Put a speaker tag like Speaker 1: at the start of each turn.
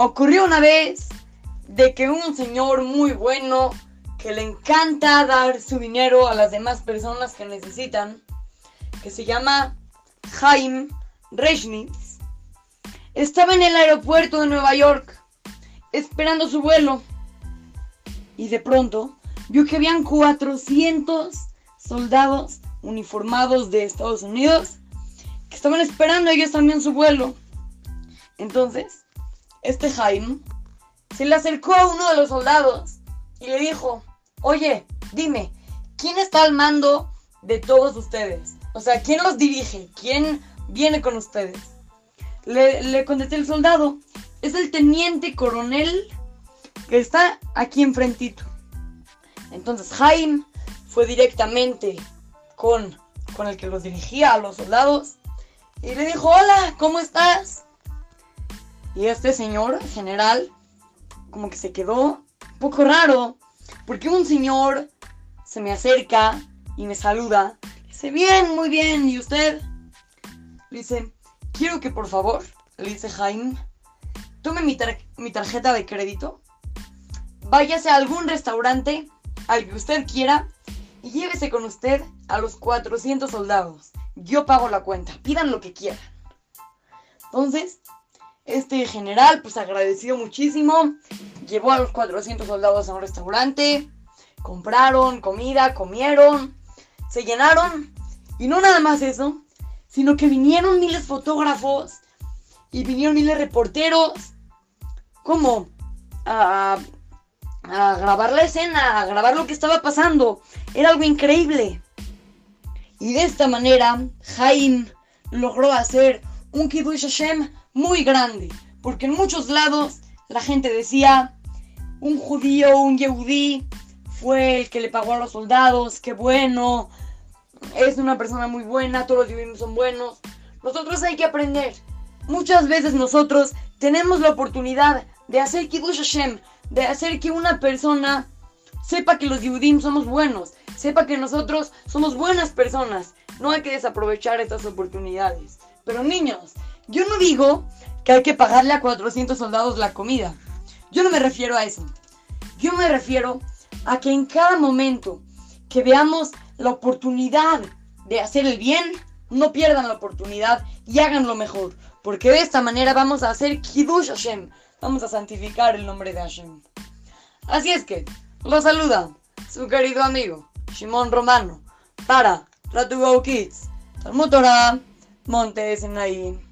Speaker 1: ocurrió una vez de que un señor muy bueno que le encanta dar su dinero a las demás personas que necesitan, que se llama Jaime Reschnitz, estaba en el aeropuerto de Nueva York esperando su vuelo y de pronto vio que habían 400 soldados uniformados de Estados Unidos que estaban esperando ellos también su vuelo. Entonces, este Jaime se le acercó a uno de los soldados y le dijo, oye, dime, ¿quién está al mando de todos ustedes? O sea, ¿quién los dirige? ¿Quién viene con ustedes? Le, le contesté el soldado, es el teniente coronel que está aquí enfrentito. Entonces Jaime fue directamente con, con el que los dirigía a los soldados y le dijo, hola, ¿cómo estás? Y este señor general como que se quedó un poco raro, porque un señor se me acerca y me saluda. Dice, bien, muy bien, ¿y usted? dice, quiero que por favor, le dice Jaime, tome mi, mi tarjeta de crédito, váyase a algún restaurante al que usted quiera y llévese con usted a los 400 soldados. Yo pago la cuenta, pidan lo que quieran. Entonces, este general, pues agradeció muchísimo, llevó a los 400 soldados a un restaurante, compraron comida, comieron, se llenaron, y no nada más eso, sino que vinieron miles fotógrafos y vinieron miles reporteros, como a, a grabar la escena, a grabar lo que estaba pasando. Era algo increíble. Y de esta manera, Jaime logró hacer un Kiddush Hashem muy grande, porque en muchos lados la gente decía, un judío, un yehudí, fue el que le pagó a los soldados, qué bueno, es una persona muy buena, todos los judíos son buenos. Nosotros hay que aprender. Muchas veces nosotros tenemos la oportunidad de hacer Kiddush Hashem, de hacer que una persona sepa que los Yehudim somos buenos, sepa que nosotros somos buenas personas. No hay que desaprovechar estas oportunidades. Pero niños, yo no digo que hay que pagarle a 400 soldados la comida. Yo no me refiero a eso. Yo me refiero a que en cada momento que veamos la oportunidad de hacer el bien, no pierdan la oportunidad y háganlo mejor. Porque de esta manera vamos a hacer Kiddush Hashem. Vamos a santificar el nombre de Hashem. Así es que, lo saluda su querido amigo Shimon Romano para Ratu Kids, Talmud Torah, Montes en ahí.